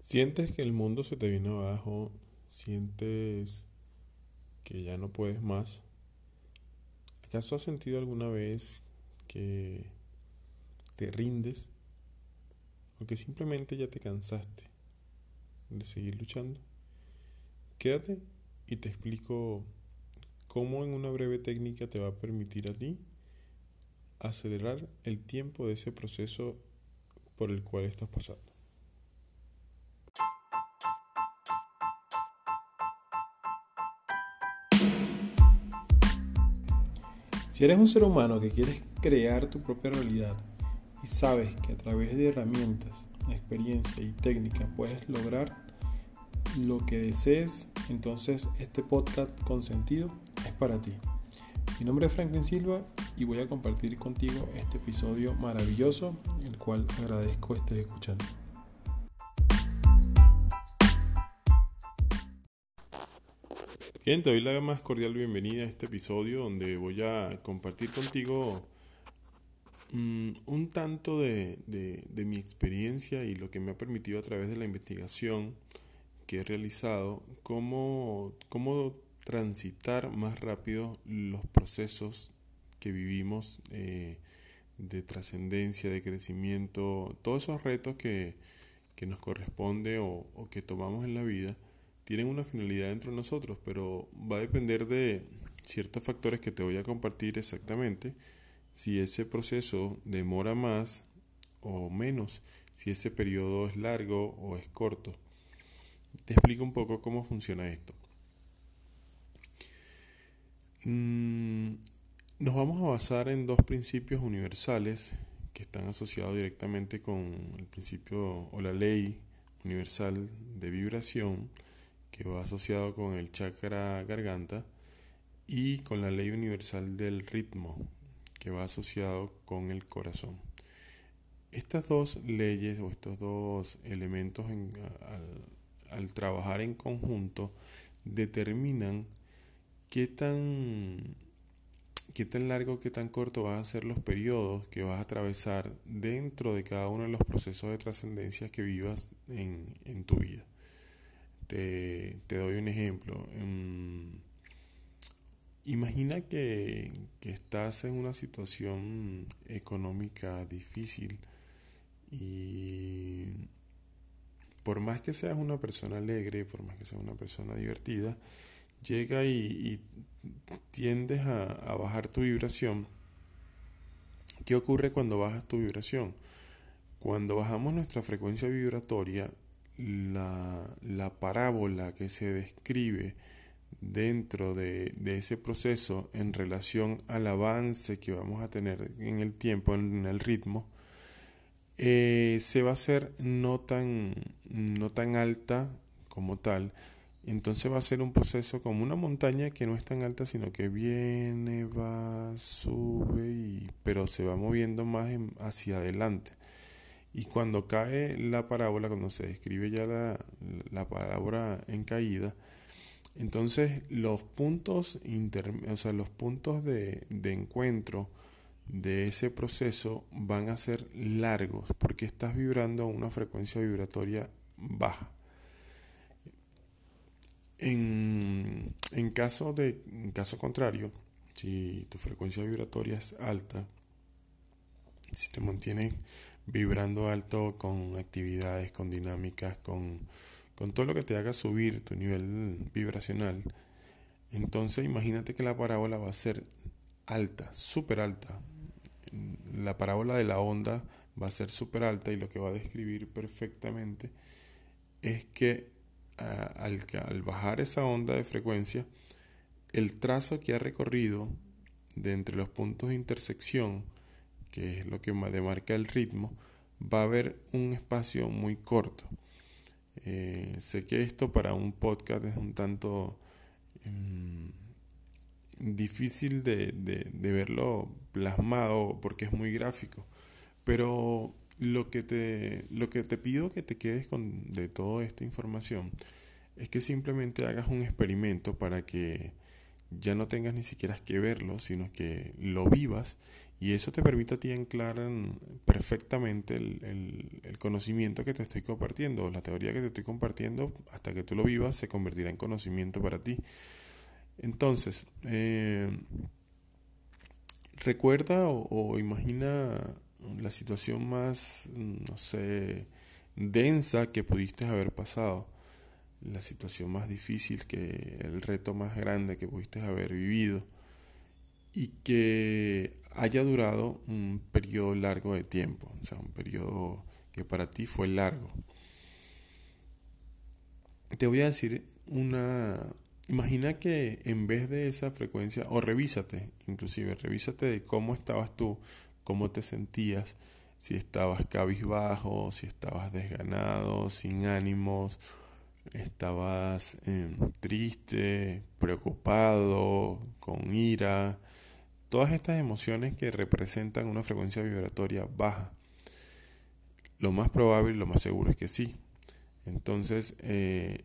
Sientes que el mundo se te viene abajo, sientes que ya no puedes más. ¿Acaso has sentido alguna vez que te rindes o que simplemente ya te cansaste de seguir luchando? Quédate y te explico cómo en una breve técnica te va a permitir a ti acelerar el tiempo de ese proceso por el cual estás pasando. Si eres un ser humano que quieres crear tu propia realidad y sabes que a través de herramientas, experiencia y técnica puedes lograr lo que desees, entonces este podcast con sentido es para ti. Mi nombre es Franklin Silva y voy a compartir contigo este episodio maravilloso, el cual agradezco estés escuchando. Bien, te doy la más cordial bienvenida a este episodio donde voy a compartir contigo mm, un tanto de, de, mi experiencia y lo que me ha permitido a través de la investigación que he realizado, cómo, cómo transitar más rápido los procesos que vivimos eh, de trascendencia, de crecimiento, todos esos retos que, que nos corresponde o, o, que tomamos en la vida, tienen una finalidad dentro de nosotros, pero va a depender de ciertos factores que te voy a compartir exactamente, si ese proceso demora más o menos, si ese periodo es largo o es corto. Te explico un poco cómo funciona esto. Mm, nos vamos a basar en dos principios universales que están asociados directamente con el principio o la ley universal de vibración que va asociado con el chakra garganta y con la ley universal del ritmo que va asociado con el corazón. Estas dos leyes o estos dos elementos al, al trabajar en conjunto determinan qué tan, qué tan largo, qué tan corto van a ser los periodos que vas a atravesar dentro de cada uno de los procesos de trascendencia que vivas en, en tu vida. Te, te, doy un ejemplo. Em, imagina que, que estás en una situación económica difícil y por más que seas una persona alegre, por más que seas una persona divertida, llega y, tiendes a, bajar tu vibración. ¿Qué ocurre cuando bajas tu vibración? Cuando bajamos nuestra frecuencia vibratoria, la, la parábola que se describe dentro de, ese proceso en relación al avance que vamos a tener en el tiempo, en el ritmo, eh, se va a hacer no tan, no tan alta como tal, entonces va a ser un proceso como una montaña que no es tan alta, sino que viene, va, sube, y, pero se va moviendo más hacia adelante. Y cuando cae la parábola, cuando se describe ya la, la parábola en caída, entonces los puntos, inter, o sea, los puntos de, de encuentro de ese proceso van a ser largos porque estás vibrando a una frecuencia vibratoria baja. En, en, caso de, en caso contrario, si tu frecuencia vibratoria es alta, si te mantienes vibrando alto con actividades, con dinámicas, con, con todo lo que te haga subir tu nivel vibracional, entonces imagínate que la parábola va a ser alta, súper alta. La parábola de la onda va a ser súper alta y lo que va a describir perfectamente es que al, al bajar esa onda de frecuencia, el trazo que ha recorrido de entre los puntos de intersección, que es lo que demarca el ritmo, va a haber un espacio muy corto. Eh, sé que esto para un podcast es un tanto em, difícil de, de, verlo plasmado porque es muy gráfico, pero lo que te, lo que te pido que te quedes con de toda esta información es que simplemente hagas un experimento para que ya no tengas ni siquiera que verlo, sino que lo vivas Y eso te permite a ti anclar perfectamente el, el, conocimiento que te estoy compartiendo, la teoría que te estoy compartiendo, hasta que tú lo vivas, se convertirá en conocimiento para ti. Entonces, eh, recuerda o, imagina la situación más, no sé, densa que pudiste haber pasado, la situación más difícil, que el reto más grande que pudiste haber vivido y que haya durado un periodo largo de tiempo, o sea, un periodo que para ti fue largo. Te voy a decir una... Imagina que en vez de esa frecuencia, o revísate, inclusive, revísate de cómo estabas tú, cómo te sentías, si estabas cabizbajo, si estabas desganado, sin ánimos, estabas em, triste, preocupado, con ira, Todas estas emociones que representan una frecuencia vibratoria baja, lo más probable y lo más seguro es que sí. Entonces, eh,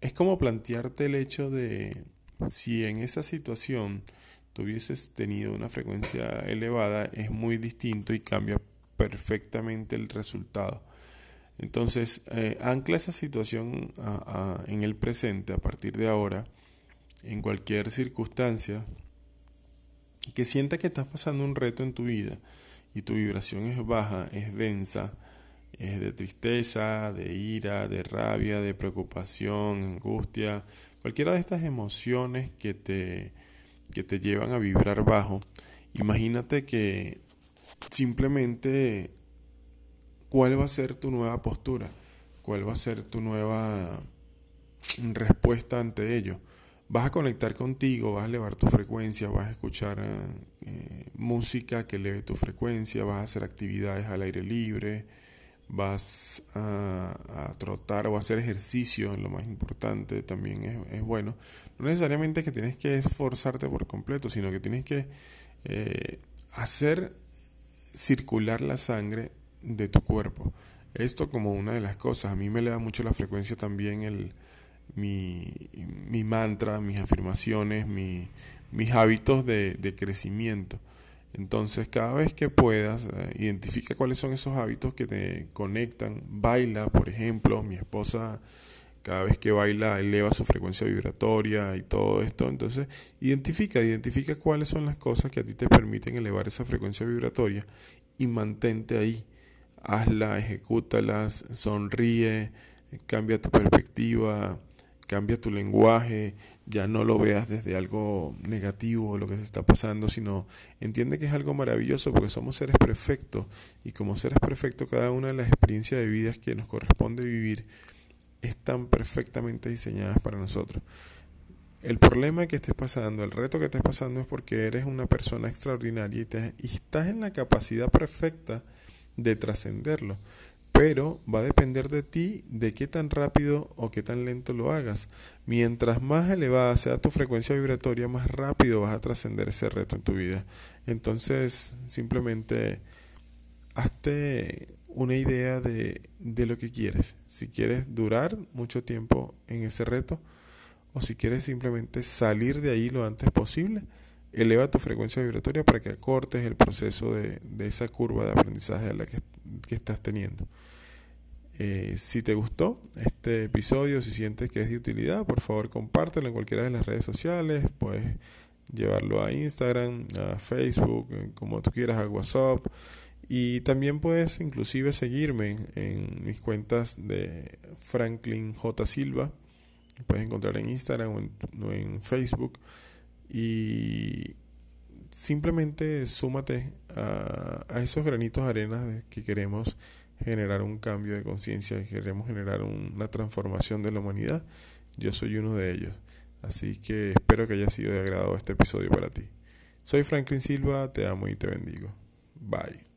es como plantearte el hecho de si en esa situación tuvieses tenido una frecuencia elevada, es muy distinto y cambia perfectamente el resultado. Entonces, eh, ancla esa situación en el presente a partir de ahora, en cualquier circunstancia, que sienta que estás pasando un reto en tu vida y tu vibración es baja, es densa, es de tristeza, de ira, de rabia, de preocupación, angustia, cualquiera de estas emociones que te, que te llevan a vibrar bajo, imagínate que simplemente cuál va a ser tu nueva postura, cuál va a ser tu nueva respuesta ante ello vas a conectar contigo, vas a elevar tu frecuencia, vas a escuchar eh, música que eleve tu frecuencia, vas a hacer actividades al aire libre, vas a, trotar o a hacer ejercicio, lo más importante también es, bueno. No necesariamente que tienes que esforzarte por completo, sino que tienes que eh, hacer circular la sangre de tu cuerpo. Esto como una de las cosas. A mí me le da mucho la frecuencia también el mi, mi mantra, mis afirmaciones, mi, mis hábitos de, de, crecimiento. Entonces, cada vez que puedas, eh, identifica cuáles son esos hábitos que te conectan. Baila, por ejemplo, mi esposa cada vez que baila eleva su frecuencia vibratoria y todo esto. Entonces, identifica, identifica cuáles son las cosas que a ti te permiten elevar esa frecuencia vibratoria y mantente ahí. Hazla, ejecútalas, sonríe, cambia tu perspectiva, cambia tu lenguaje, ya no lo veas desde algo negativo lo que se está pasando, sino entiende que es algo maravilloso porque somos seres perfectos y como seres perfectos cada una de las experiencias de vida que nos corresponde vivir están perfectamente diseñadas para nosotros. El problema que estés pasando, el reto que estés pasando es porque eres una persona extraordinaria y, y estás en la capacidad perfecta de trascenderlo pero va a depender de ti de qué tan rápido o qué tan lento lo hagas. Mientras más elevada sea tu frecuencia vibratoria, más rápido vas a trascender ese reto en tu vida. Entonces, simplemente hazte una idea de, de lo que quieres. Si quieres durar mucho tiempo en ese reto o si quieres simplemente salir de ahí lo antes posible eleva tu frecuencia vibratoria para que acortes el proceso de, esa curva de aprendizaje a la que, estás teniendo. Eh, si te gustó este episodio, si sientes que es de utilidad, por favor compártelo en cualquiera de las redes sociales, puedes llevarlo a Instagram, a Facebook, como tú quieras, a WhatsApp. Y también puedes inclusive seguirme en mis cuentas de Franklin J. Silva. Puedes encontrar en Instagram o en Facebook y simplemente súmate a, esos granitos de que queremos generar un cambio de conciencia, que queremos generar una transformación de la humanidad. Yo soy uno de ellos. Así que espero que haya sido de agrado este episodio para ti. Soy Franklin Silva, te amo y te bendigo. Bye.